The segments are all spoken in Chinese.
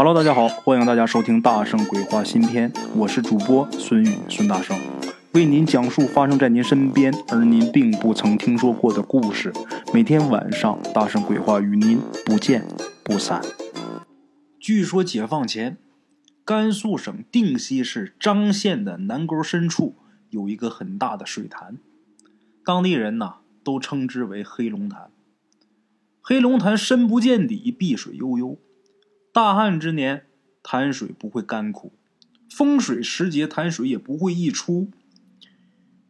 Hello，大家好，欢迎大家收听《大圣鬼话》新篇，我是主播孙宇，孙大圣为您讲述发生在您身边而您并不曾听说过的故事。每天晚上，《大圣鬼话》与您不见不散。据说解放前，甘肃省定西市张县的南沟深处有一个很大的水潭，当地人呐都称之为黑龙潭。黑龙潭深不见底，碧水悠悠。大旱之年，潭水不会干枯；风水时节，潭水也不会溢出。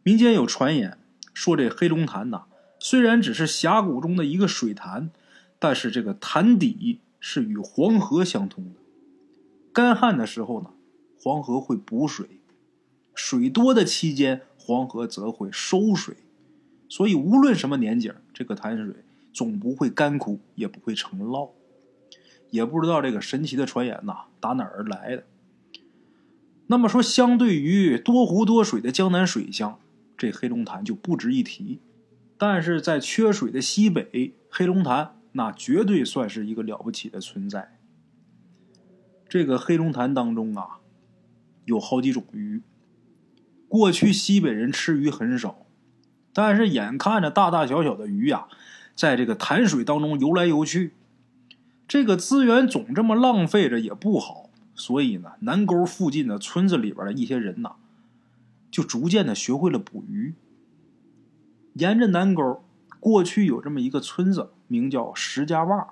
民间有传言说，这黑龙潭呐，虽然只是峡谷中的一个水潭，但是这个潭底是与黄河相通的。干旱的时候呢，黄河会补水；水多的期间，黄河则会收水。所以，无论什么年景，这个潭水总不会干枯，也不会成涝。也不知道这个神奇的传言呐，打哪儿来的？那么说，相对于多湖多水的江南水乡，这黑龙潭就不值一提。但是在缺水的西北，黑龙潭那绝对算是一个了不起的存在。这个黑龙潭当中啊，有好几种鱼。过去西北人吃鱼很少，但是眼看着大大小小的鱼呀，在这个潭水当中游来游去。这个资源总这么浪费着也不好，所以呢，南沟附近的村子里边的一些人呐，就逐渐的学会了捕鱼。沿着南沟，过去有这么一个村子，名叫石家洼。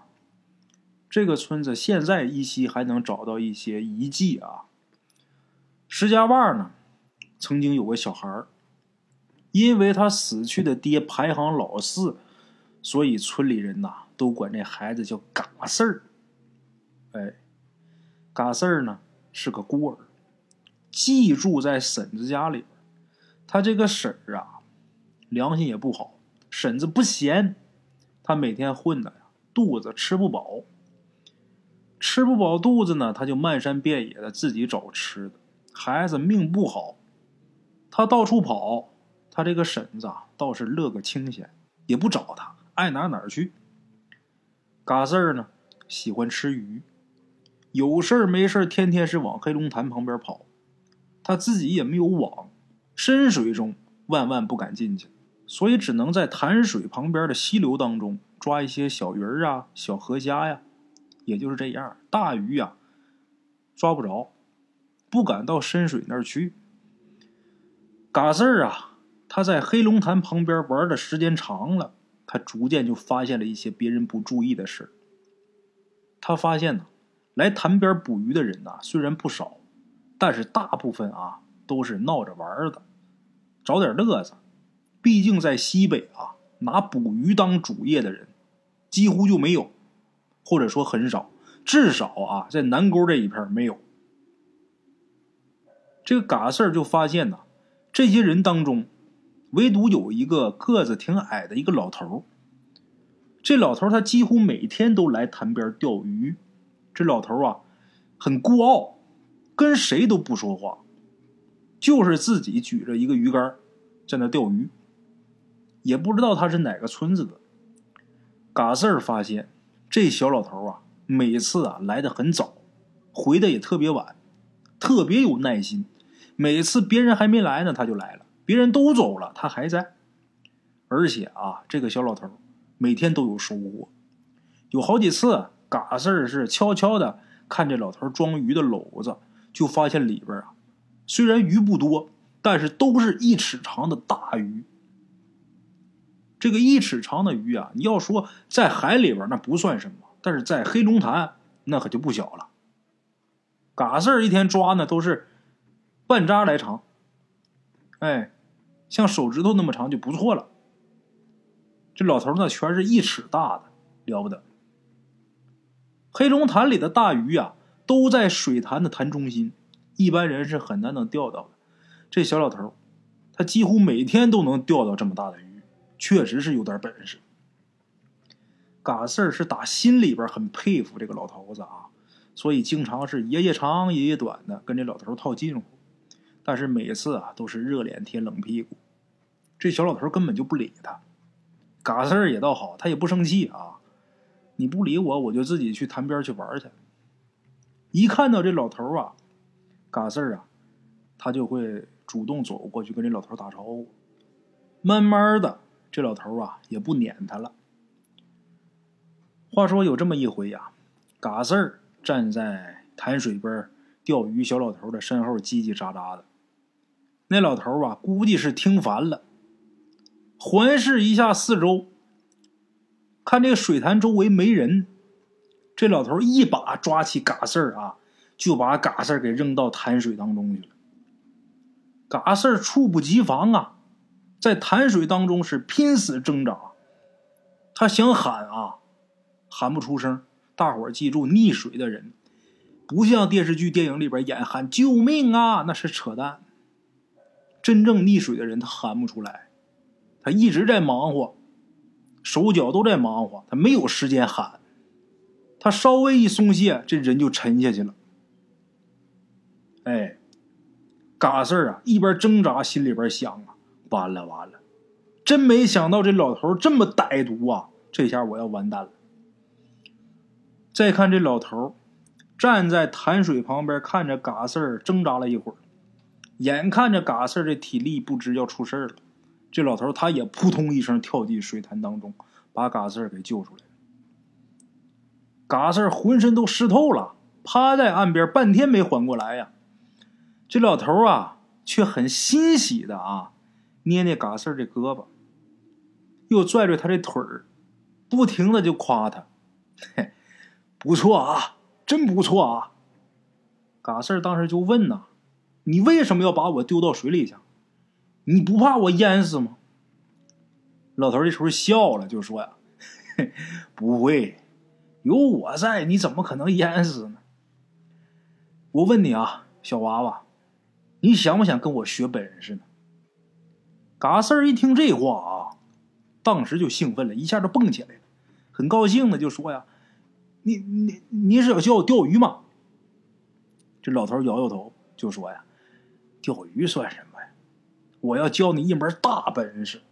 这个村子现在依稀还能找到一些遗迹啊。石家洼呢，曾经有个小孩因为他死去的爹排行老四，所以村里人呐。都管这孩子叫嘎四儿，哎，嘎四儿呢是个孤儿，寄住在婶子家里边。他这个婶儿啊，良心也不好，婶子不闲，他每天混的呀，肚子吃不饱，吃不饱肚子呢，他就漫山遍野的自己找吃的。孩子命不好，他到处跑，他这个婶子啊倒是乐个清闲，也不找他，爱哪哪去。嘎四儿呢，喜欢吃鱼，有事儿没事儿，天天是往黑龙潭旁边跑。他自己也没有网，深水中万万不敢进去，所以只能在潭水旁边的溪流当中抓一些小鱼儿啊、小河虾呀。也就是这样，大鱼呀抓不着，不敢到深水那儿去。嘎四儿啊，他在黑龙潭旁边玩的时间长了。他逐渐就发现了一些别人不注意的事他发现呢，来潭边捕鱼的人呐，虽然不少，但是大部分啊都是闹着玩的，找点乐子。毕竟在西北啊，拿捕鱼当主业的人几乎就没有，或者说很少，至少啊在南沟这一片没有。这个嘎四就发现呐，这些人当中。唯独有一个个子挺矮的一个老头这老头他几乎每天都来潭边钓鱼。这老头啊，很孤傲，跟谁都不说话，就是自己举着一个鱼竿在那钓鱼。也不知道他是哪个村子的。嘎四儿发现这小老头啊，每次啊来的很早，回的也特别晚，特别有耐心。每次别人还没来呢，他就来了。别人都走了，他还在，而且啊，这个小老头每天都有收获。有好几次，嘎四儿是悄悄的看这老头装鱼的篓子，就发现里边啊，虽然鱼不多，但是都是一尺长的大鱼。这个一尺长的鱼啊，你要说在海里边那不算什么，但是在黑龙潭那可就不小了。嘎四儿一天抓呢都是半扎来长，哎。像手指头那么长就不错了。这老头呢，全是一尺大的，了不得。黑龙潭里的大鱼啊，都在水潭的潭中心，一般人是很难能钓到的。这小老头，他几乎每天都能钓到这么大的鱼，确实是有点本事。嘎四儿是打心里边很佩服这个老头子啊，所以经常是爷爷长爷爷短的跟这老头套近乎。但是每次啊，都是热脸贴冷屁股，这小老头根本就不理他。嘎四儿也倒好，他也不生气啊。你不理我，我就自己去潭边去玩去。一看到这老头啊，嘎四儿啊，他就会主动走过去跟这老头打招呼。慢慢的，这老头啊也不撵他了。话说有这么一回呀，嘎四儿站在潭水边钓鱼，小老头的身后叽叽喳喳的。那老头啊，估计是听烦了，环视一下四周，看这个水潭周围没人，这老头一把抓起嘎四儿啊，就把嘎四儿给扔到潭水当中去了。嘎四儿猝不及防啊！在潭水当中是拼死挣扎，他想喊啊，喊不出声。大伙儿记住，溺水的人不像电视剧、电影里边演喊救命啊，那是扯淡。真正溺水的人，他喊不出来，他一直在忙活，手脚都在忙活，他没有时间喊。他稍微一松懈，这人就沉下去了。哎，嘎四儿啊，一边挣扎，心里边想啊。完了完了，真没想到这老头这么歹毒啊！这下我要完蛋了。再看这老头站在潭水旁边，看着嘎四儿挣扎了一会儿，眼看着嘎四儿这体力不支要出事了，这老头他也扑通一声跳进水潭当中，把嘎四给救出来了。嘎四浑身都湿透了，趴在岸边半天没缓过来呀。这老头啊，却很欣喜的啊。捏捏嘎四儿的胳膊，又拽拽他的腿儿，不停的就夸他：“嘿，不错啊，真不错啊！”嘎四当时就问呐：“你为什么要把我丢到水里去？你不怕我淹死吗？”老头这时候笑了，就说：“呀，不会，有我在，你怎么可能淹死呢？我问你啊，小娃娃，你想不想跟我学本事呢？”嘎四儿一听这话啊，当时就兴奋了，一下就蹦起来了，很高兴的就说：“呀，你你你是要教我钓鱼吗？”这老头摇摇头就说：“呀，钓鱼算什么呀？我要教你一门大本事。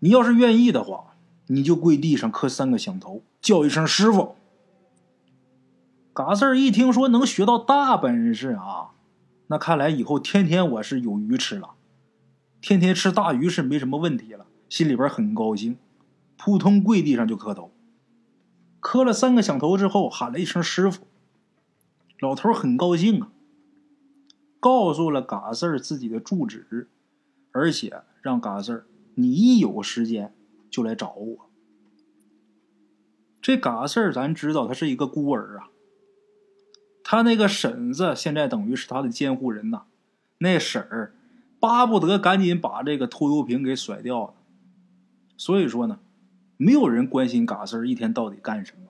你要是愿意的话，你就跪地上磕三个响头，叫一声师傅。”嘎四儿一听说能学到大本事啊，那看来以后天天我是有鱼吃了。天天吃大鱼是没什么问题了，心里边很高兴，扑通跪地上就磕头，磕了三个响头之后，喊了一声师傅。老头很高兴啊，告诉了嘎四儿自己的住址，而且让嘎四儿你一有时间就来找我。这嘎四儿咱知道他是一个孤儿啊，他那个婶子现在等于是他的监护人呐，那婶儿。巴不得赶紧把这个拖油瓶给甩掉了，所以说呢，没有人关心嘎四儿一天到底干什么。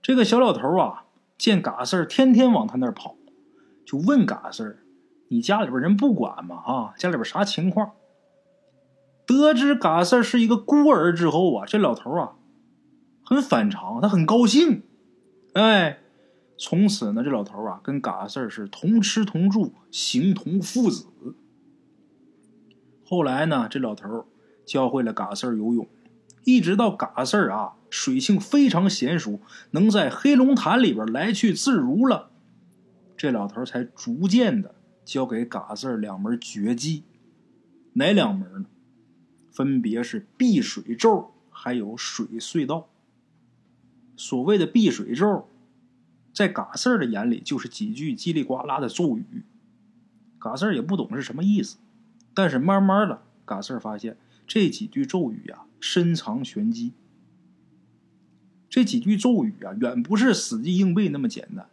这个小老头啊，见嘎四儿天天往他那儿跑，就问嘎四儿：“你家里边人不管吗？啊，家里边啥情况？”得知嘎四儿是一个孤儿之后啊，这老头啊，很反常，他很高兴，哎。从此呢，这老头啊跟嘎四儿是同吃同住，形同父子。后来呢，这老头教会了嘎四儿游泳，一直到嘎四儿啊水性非常娴熟，能在黑龙潭里边来去自如了，这老头才逐渐的教给嘎四两门绝技。哪两门呢？分别是避水咒，还有水隧道。所谓的避水咒。在嘎四的眼里，就是几句叽里呱啦的咒语。嘎四也不懂是什么意思，但是慢慢的，嘎四发现这几句咒语呀，深藏玄机。这几句咒语啊，远不是死记硬背那么简单，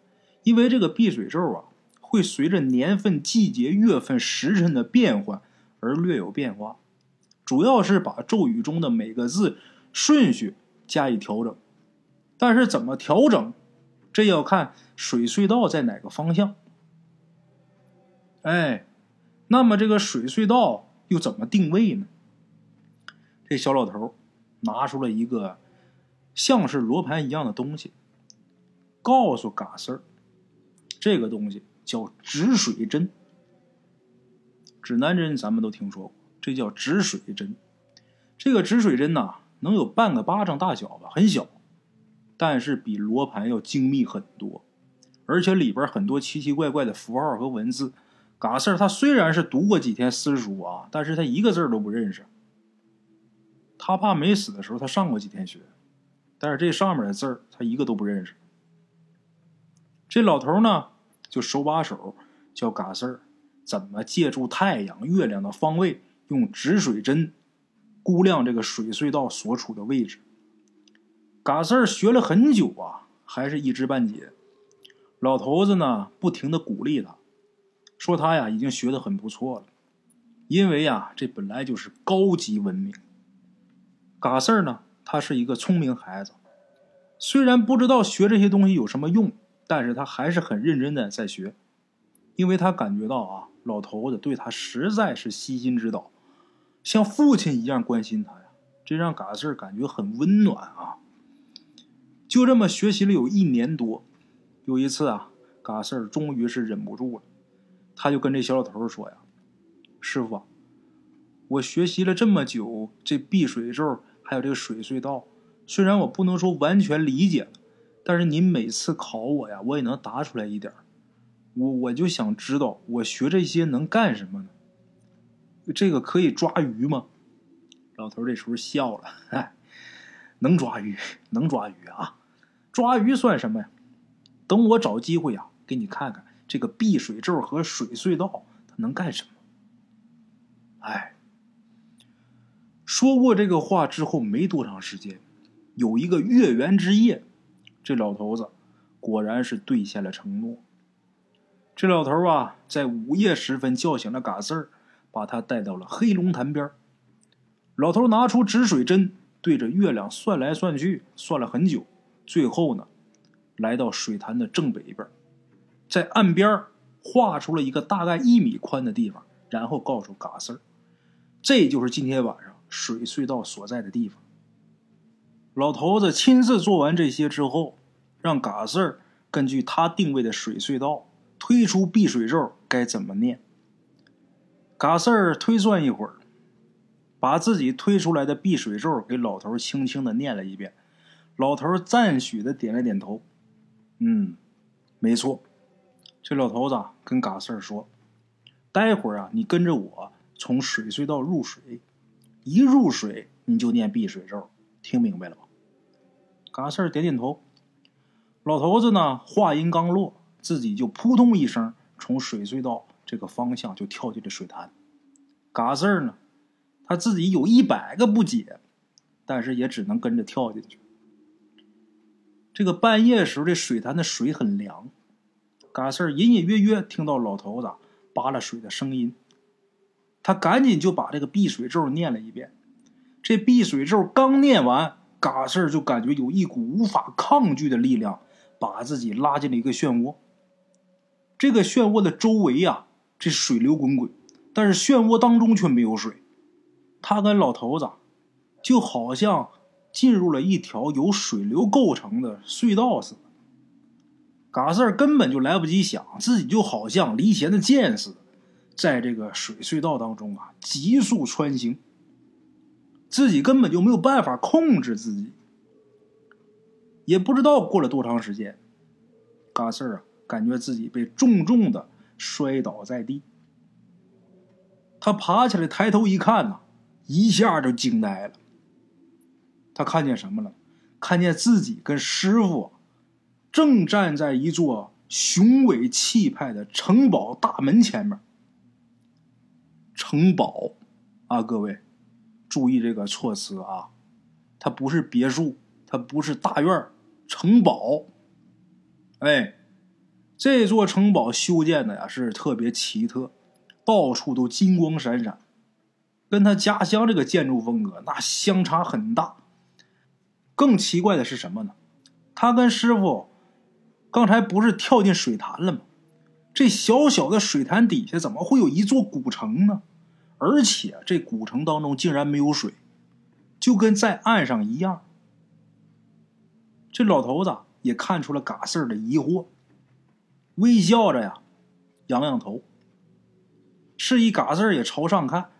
因为这个避水咒啊，会随着年份、季节、月份、时辰的变换而略有变化，主要是把咒语中的每个字顺序加以调整，但是怎么调整？这要看水隧道在哪个方向。哎，那么这个水隧道又怎么定位呢？这小老头拿出了一个像是罗盘一样的东西，告诉嘎斯儿，这个东西叫止水针。指南针咱们都听说过，这叫止水针。这个止水针呐，能有半个巴掌大小吧，很小。但是比罗盘要精密很多，而且里边很多奇奇怪怪的符号和文字。嘎四儿他虽然是读过几天私塾啊，但是他一个字都不认识。他爸没死的时候，他上过几天学，但是这上面的字儿他一个都不认识。这老头呢，就手把手教嘎四儿怎么借助太阳、月亮的方位，用止水针估量这个水隧道所处的位置。嘎四儿学了很久啊，还是一知半解。老头子呢，不停的鼓励他，说他呀已经学的很不错了，因为呀这本来就是高级文明。嘎四儿呢，他是一个聪明孩子，虽然不知道学这些东西有什么用。但是他还是很认真的在学，因为他感觉到啊，老头子对他实在是悉心指导，像父亲一样关心他呀，这让嘎四感觉很温暖啊。就这么学习了有一年多，有一次啊，嘎四终于是忍不住了，他就跟这小老头说呀：“师傅，我学习了这么久，这避水咒还有这个水隧道，虽然我不能说完全理解了。”但是您每次考我呀，我也能答出来一点儿我我就想知道，我学这些能干什么呢？这个可以抓鱼吗？老头这时候笑了，哎，能抓鱼，能抓鱼啊！抓鱼算什么呀？等我找机会呀，给你看看这个避水咒和水隧道它能干什么。哎，说过这个话之后没多长时间，有一个月圆之夜。这老头子果然是兑现了承诺。这老头啊，在午夜时分叫醒了嘎四儿，把他带到了黑龙潭边老头拿出止水针，对着月亮算来算去，算了很久，最后呢，来到水潭的正北边，在岸边画出了一个大概一米宽的地方，然后告诉嘎四儿，这就是今天晚上水隧道所在的地方。老头子亲自做完这些之后，让嘎四儿根据他定位的水隧道推出避水咒该怎么念。嘎四儿推算一会儿，把自己推出来的避水咒给老头轻轻的念了一遍。老头赞许的点了点头：“嗯，没错。”这老头子跟嘎四儿说：“待会儿啊，你跟着我从水隧道入水，一入水你就念避水咒，听明白了吗？”嘎四儿点点头，老头子呢？话音刚落，自己就扑通一声从水隧道这个方向就跳进了水潭。嘎四儿呢？他自己有一百个不解，但是也只能跟着跳进去。这个半夜时候，这水潭的水很凉。嘎四儿隐隐约约听到老头子扒拉水的声音，他赶紧就把这个避水咒念了一遍。这避水咒刚念完。嘎四儿就感觉有一股无法抗拒的力量，把自己拉进了一个漩涡。这个漩涡的周围呀，这水流滚滚，但是漩涡当中却没有水。他跟老头子就好像进入了一条由水流构成的隧道似的。嘎四儿根本就来不及想，自己就好像离弦的箭似的，在这个水隧道当中啊，急速穿行。自己根本就没有办法控制自己，也不知道过了多长时间，嘎四儿啊，感觉自己被重重的摔倒在地。他爬起来，抬头一看呐，一下就惊呆了。他看见什么了？看见自己跟师傅正站在一座雄伟气派的城堡大门前面。城堡啊，各位。注意这个措辞啊，它不是别墅，它不是大院儿城堡。哎，这座城堡修建的呀是特别奇特，到处都金光闪闪，跟他家乡这个建筑风格那相差很大。更奇怪的是什么呢？他跟师傅刚才不是跳进水潭了吗？这小小的水潭底下怎么会有一座古城呢？而且这古城当中竟然没有水，就跟在岸上一样。这老头子也看出了嘎四的疑惑，微笑着呀，仰仰头，示意嘎四也朝上看。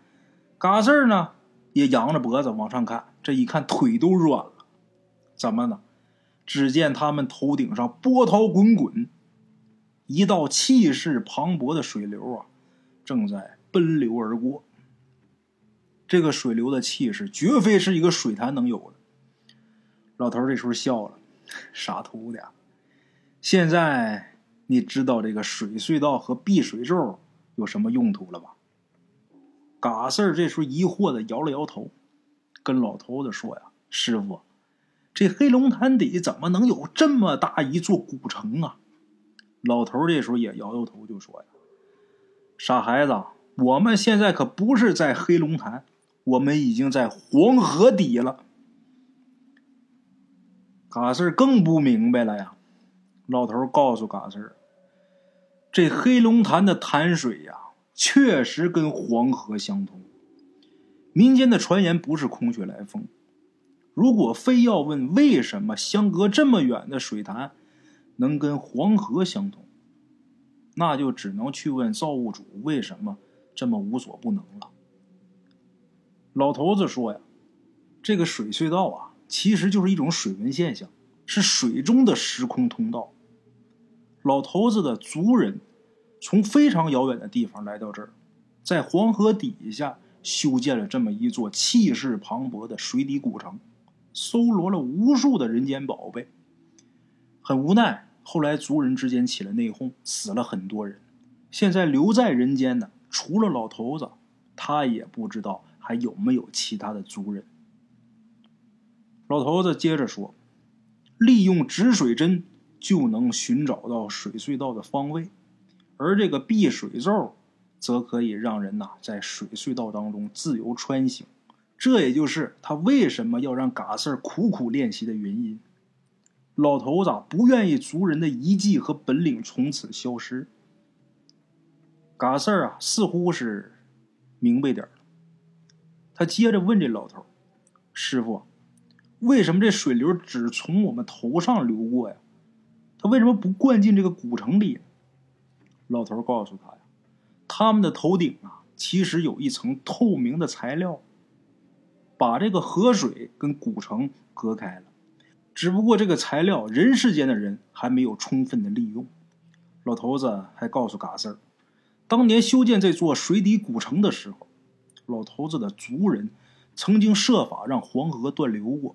嘎四呢也仰着脖子往上看，这一看腿都软了。怎么呢？只见他们头顶上波涛滚滚，一道气势磅礴的水流啊，正在奔流而过。这个水流的气势，绝非是一个水潭能有的。老头这时候笑了：“傻徒弟，现在你知道这个水隧道和避水咒有什么用途了吧？”嘎四儿这时候疑惑的摇了摇头，跟老头子说：“呀，师傅，这黑龙潭底怎么能有这么大一座古城啊？”老头这时候也摇摇头，就说：“呀，傻孩子，我们现在可不是在黑龙潭。”我们已经在黄河底了，嘎四更不明白了呀。老头告诉嘎四这黑龙潭的潭水呀，确实跟黄河相通。民间的传言不是空穴来风。如果非要问为什么相隔这么远的水潭能跟黄河相通，那就只能去问造物主为什么这么无所不能了。老头子说呀，这个水隧道啊，其实就是一种水文现象，是水中的时空通道。老头子的族人从非常遥远的地方来到这儿，在黄河底下修建了这么一座气势磅礴的水底古城，搜罗了无数的人间宝贝。很无奈，后来族人之间起了内讧，死了很多人。现在留在人间的，除了老头子，他也不知道。还有没有其他的族人？老头子接着说：“利用止水针就能寻找到水隧道的方位，而这个避水咒则可以让人呐在水隧道当中自由穿行。这也就是他为什么要让嘎四苦苦练习的原因。老头子不愿意族人的遗迹和本领从此消失。嘎四啊，似乎是明白点儿。”他接着问这老头：“师傅，为什么这水流只从我们头上流过呀？他为什么不灌进这个古城里？”老头告诉他：“呀，他们的头顶啊，其实有一层透明的材料，把这个河水跟古城隔开了。只不过这个材料，人世间的人还没有充分的利用。”老头子还告诉嘎四儿：“当年修建这座水底古城的时候。”老头子的族人曾经设法让黄河断流过。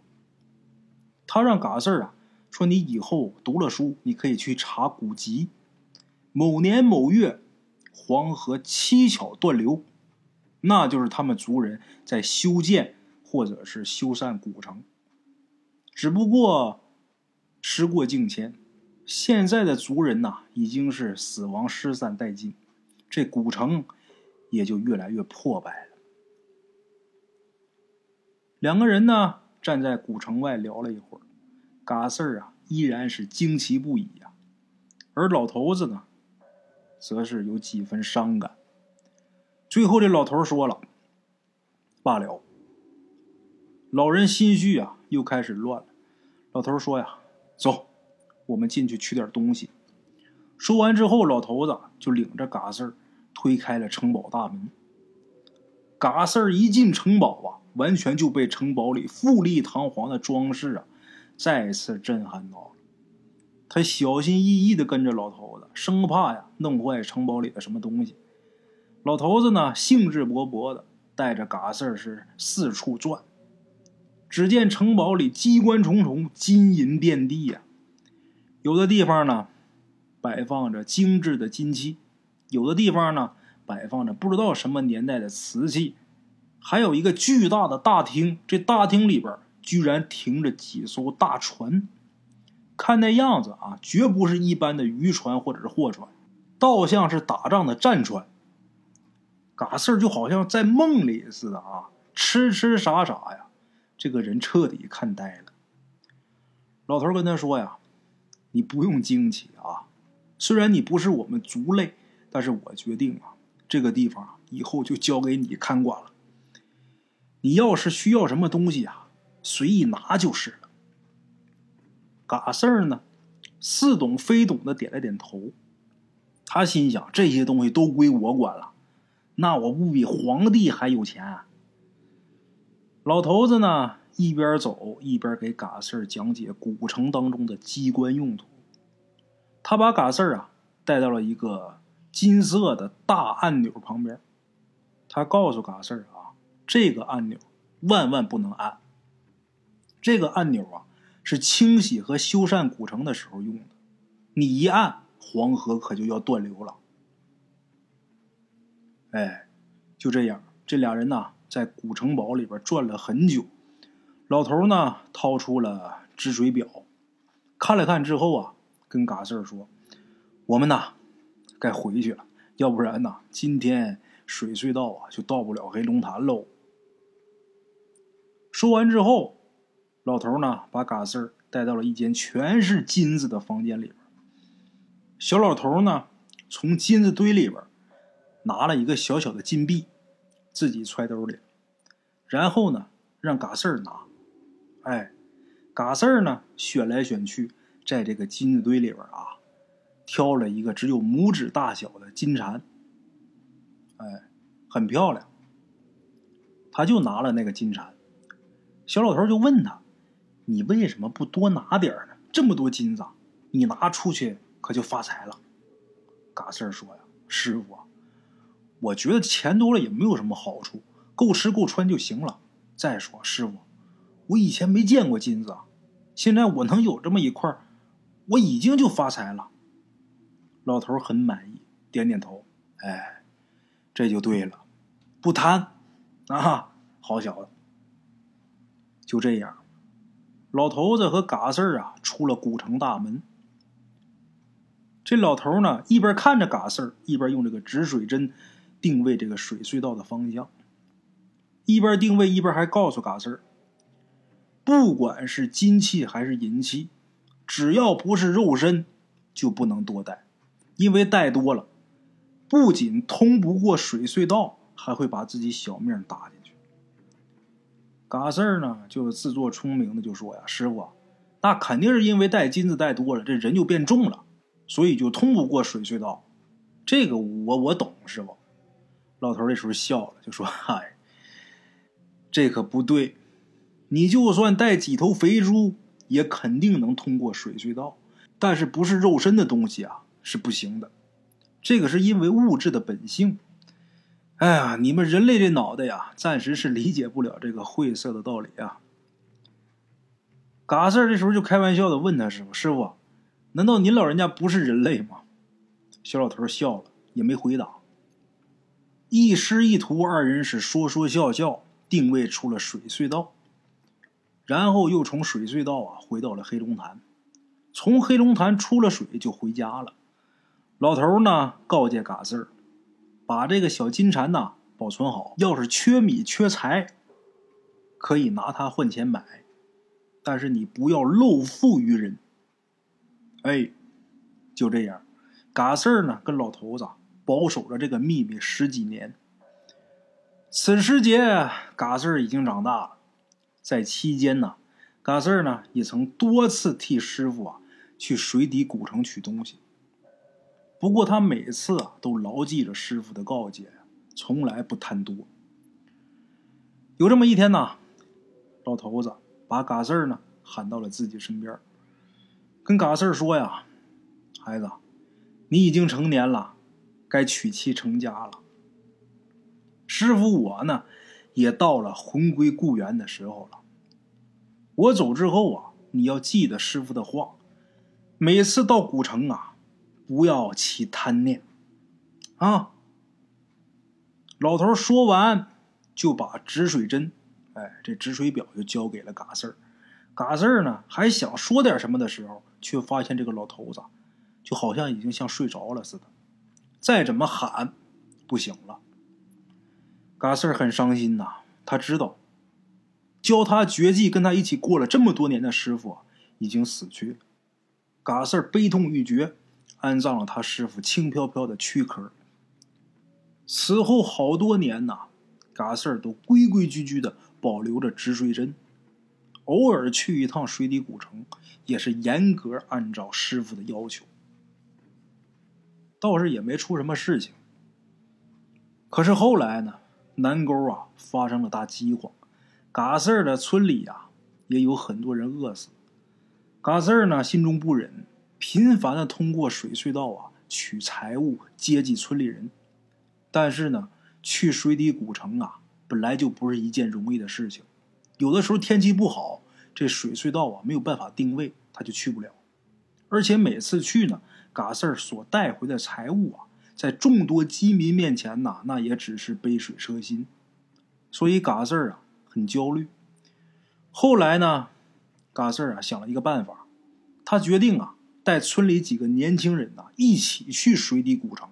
他让嘎四儿啊说：“你以后读了书，你可以去查古籍。某年某月，黄河蹊跷断流，那就是他们族人在修建或者是修缮古城。只不过时过境迁，现在的族人呐已经是死亡失散殆尽，这古城也就越来越破败了。”两个人呢，站在古城外聊了一会儿，嘎四儿啊依然是惊奇不已呀，而老头子呢，则是有几分伤感。最后，这老头说了：“罢了。”老人心绪啊又开始乱了。老头说：“呀，走，我们进去取点东西。”说完之后，老头子就领着嘎四儿推开了城堡大门。嘎四儿一进城堡啊。完全就被城堡里富丽堂皇的装饰啊，再次震撼到了。他小心翼翼的跟着老头子，生怕呀弄坏城堡里的什么东西。老头子呢，兴致勃勃的带着嘎四儿是四处转。只见城堡里机关重重，金银遍地呀。有的地方呢，摆放着精致的金器；有的地方呢，摆放着不知道什么年代的瓷器。还有一个巨大的大厅，这大厅里边居然停着几艘大船，看那样子啊，绝不是一般的渔船或者是货船，倒像是打仗的战船。嘎四就好像在梦里似的啊，痴痴傻傻呀，这个人彻底看呆了。老头跟他说呀：“你不用惊奇啊，虽然你不是我们族类，但是我决定啊，这个地方以后就交给你看管了。”你要是需要什么东西啊，随意拿就是了。嘎四儿呢，似懂非懂的点了点头。他心想：这些东西都归我管了，那我不比皇帝还有钱？啊老头子呢，一边走一边给嘎四儿讲解古城当中的机关用途。他把嘎四儿啊带到了一个金色的大按钮旁边。他告诉嘎四啊，这个按钮万万不能按。这个按钮啊，是清洗和修缮古城的时候用的。你一按，黄河可就要断流了。哎，就这样，这俩人呐，在古城堡里边转了很久。老头呢，掏出了止水表，看了看之后啊，跟嘎四说：“我们呐，该回去了，要不然呐，今天水隧道啊，就到不了黑龙潭喽。”说完之后，老头呢，把嘎四儿带到了一间全是金子的房间里边。小老头呢，从金子堆里边。拿了一个小小的金币，自己揣兜里，然后呢，让嘎四儿拿。哎，嘎四儿呢，选来选去，在这个金子堆里边啊，挑了一个只有拇指大小的金蝉。哎，很漂亮。他就拿了那个金蝉。小老头就问他：“你为什么不多拿点呢？这么多金子，你拿出去可就发财了。”嘎四说：“呀，师傅。”我觉得钱多了也没有什么好处，够吃够穿就行了。再说，师傅，我以前没见过金子，现在我能有这么一块，我已经就发财了。老头很满意，点点头。哎，这就对了，不贪啊，好小子。就这样，老头子和嘎四儿啊出了古城大门。这老头呢，一边看着嘎四儿，一边用这个止水针。定位这个水隧道的方向，一边定位一边还告诉嘎四儿：“不管是金器还是银器，只要不是肉身，就不能多带，因为带多了，不仅通不过水隧道，还会把自己小命搭进去。”嘎四儿呢，就自作聪明的就说：“呀，师傅，那肯定是因为带金子带多了，这人就变重了，所以就通不过水隧道。这个我我懂，师傅。”老头这时候笑了，就说：“嗨，这可不对，你就算带几头肥猪，也肯定能通过水隧道，但是不是肉身的东西啊，是不行的。这个是因为物质的本性。哎呀，你们人类这脑袋呀，暂时是理解不了这个晦涩的道理啊。”嘎四这时候就开玩笑的问他师傅：“师傅，难道您老人家不是人类吗？”小老头笑了，也没回答。一师一徒二人是说说笑笑，定位出了水隧道，然后又从水隧道啊回到了黑龙潭，从黑龙潭出了水就回家了。老头呢告诫嘎四儿，把这个小金蝉呐保存好，要是缺米缺财，可以拿它换钱买，但是你不要漏付于人。哎，就这样，嘎四儿呢跟老头子。保守着这个秘密十几年。此时节，嘎四儿已经长大了，在期间呢，嘎四儿呢也曾多次替师傅啊去水底古城取东西。不过他每次啊都牢记着师傅的告诫，从来不贪多。有这么一天呢，老头子把嘎四儿呢喊到了自己身边，跟嘎四儿说呀：“孩子，你已经成年了。”该娶妻成家了。师傅，我呢，也到了魂归故园的时候了。我走之后啊，你要记得师傅的话，每次到古城啊，不要起贪念啊。老头说完，就把止水针，哎，这止水表就交给了嘎四儿。嘎四儿呢，还想说点什么的时候，却发现这个老头子，就好像已经像睡着了似的。再怎么喊，不行了。嘎四儿很伤心呐，他知道教他绝技、跟他一起过了这么多年的师傅已经死去。嘎四儿悲痛欲绝，安葬了他师傅轻飘飘的躯壳。此后好多年呐，嘎四儿都规规矩矩的保留着止水针，偶尔去一趟水底古城，也是严格按照师傅的要求。倒是也没出什么事情。可是后来呢，南沟啊发生了大饥荒，嘎四儿的村里呀也有很多人饿死。嘎四儿呢心中不忍，频繁的通过水隧道啊取财物接济村里人。但是呢，去水底古城啊，本来就不是一件容易的事情。有的时候天气不好，这水隧道啊没有办法定位，他就去不了。而且每次去呢，嘎四儿所带回的财物啊，在众多饥民面前呐，那也只是杯水车薪。所以嘎四儿啊很焦虑。后来呢，嘎四儿啊想了一个办法，他决定啊带村里几个年轻人呐一起去水底古城，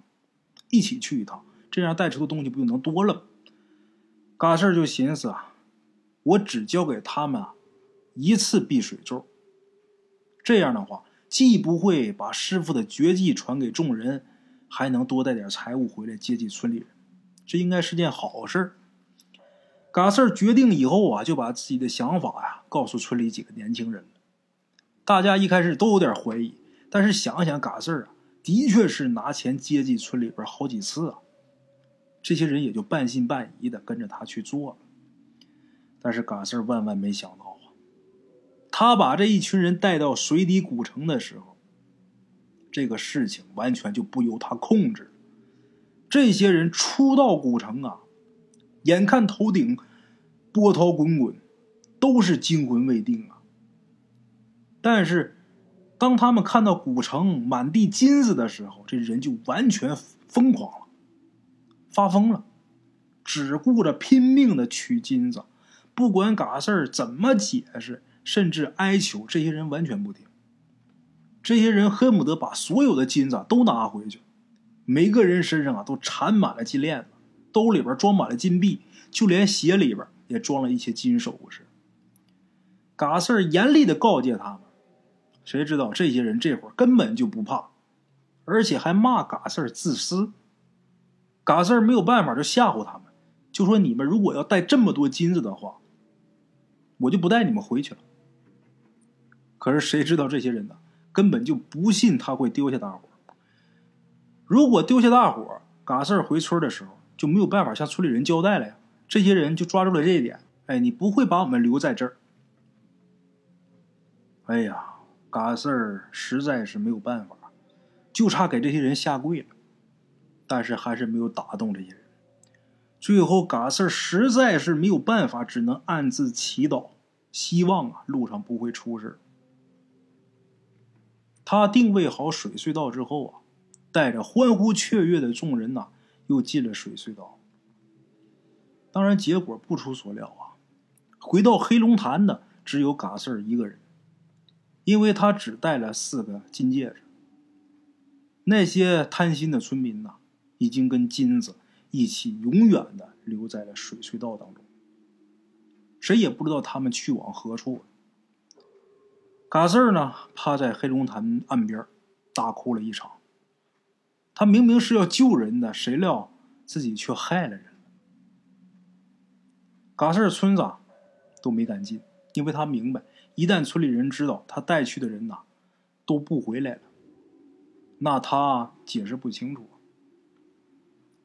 一起去一趟。这样带出的东西不就能多了吗？嘎四就寻思啊，我只教给他们啊一次避水咒。这样的话，既不会把师傅的绝技传给众人，还能多带点财物回来接济村里人，这应该是件好事。嘎四决定以后啊，就把自己的想法呀告诉村里几个年轻人了。大家一开始都有点怀疑，但是想想嘎四啊，的确是拿钱接济村里边好几次啊。这些人也就半信半疑的跟着他去做了，但是嘎四万万没想到啊，他把这一群人带到水底古城的时候，这个事情完全就不由他控制。这些人初到古城啊，眼看头顶波涛滚滚，都是惊魂未定啊。但是当他们看到古城满地金子的时候，这人就完全疯狂了。发疯了，只顾着拼命的取金子，不管嘎四儿怎么解释，甚至哀求，这些人完全不听。这些人恨不得把所有的金子都拿回去，每个人身上啊都缠满了金链子，兜里边装满了金币，就连鞋里边也装了一些金首饰。嘎四儿严厉的告诫他们，谁知道这些人这会儿根本就不怕，而且还骂嘎四儿自私。嘎四儿没有办法，就吓唬他们，就说：“你们如果要带这么多金子的话，我就不带你们回去了。”可是谁知道这些人呢，根本就不信他会丢下大伙儿如果丢下大伙儿嘎四儿回村的时候就没有办法向村里人交代了呀。这些人就抓住了这一点，哎，你不会把我们留在这儿。哎呀，嘎四儿实在是没有办法，就差给这些人下跪了。但是还是没有打动这些人。最后，嘎四实在是没有办法，只能暗自祈祷，希望啊路上不会出事。他定位好水隧道之后啊，带着欢呼雀跃的众人呐，又进了水隧道。当然，结果不出所料啊，回到黑龙潭的只有嘎四一个人，因为他只带了四个金戒指。那些贪心的村民呐。已经跟金子一起永远的留在了水隧道当中，谁也不知道他们去往何处了。嘎四儿呢，趴在黑龙潭岸边，大哭了一场。他明明是要救人的，谁料自己却害了人。嘎四儿村子都没敢进，因为他明白，一旦村里人知道他带去的人呐都不回来了，那他解释不清楚。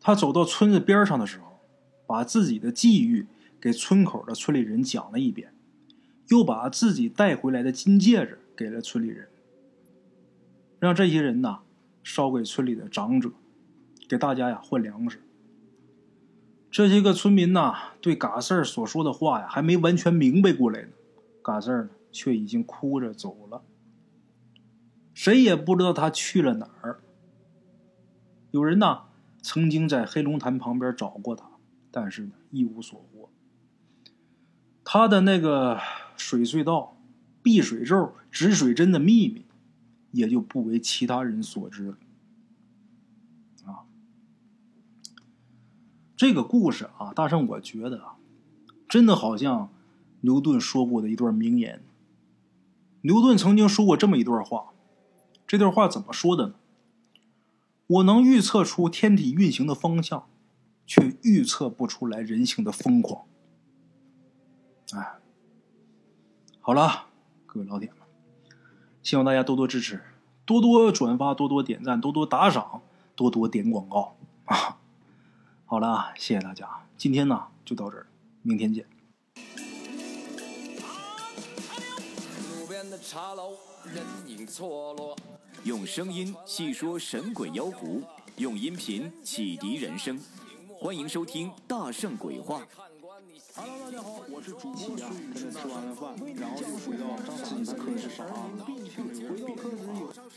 他走到村子边上的时候，把自己的际遇给村口的村里人讲了一遍，又把自己带回来的金戒指给了村里人，让这些人呐烧给村里的长者，给大家呀换粮食。这些个村民呐对嘎四儿所说的话呀还没完全明白过来呢，嘎四儿呢却已经哭着走了，谁也不知道他去了哪儿。有人呢。曾经在黑龙潭旁边找过他，但是呢一无所获。他的那个水隧道、避水咒、止水针的秘密，也就不为其他人所知了。啊，这个故事啊，大圣我觉得啊，真的好像牛顿说过的一段名言。牛顿曾经说过这么一段话，这段话怎么说的呢？我能预测出天体运行的方向，却预测不出来人性的疯狂。哎，好了，各位老铁们，希望大家多多支持，多多转发，多多点赞，多多打赏，多多点广告啊！好了，谢谢大家，今天呢就到这儿，明天见。的茶楼，人影错落。用声音细说神鬼妖狐，用音频启迪人生。欢迎收听《大圣鬼话》。Hello，大家好，我是主播吃完了饭，然后就回到自己的课室上啊。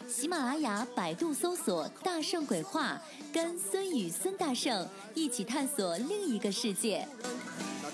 喜马拉雅、百度搜索“大圣鬼话”，跟孙宇、孙大圣一起探索另一个世界。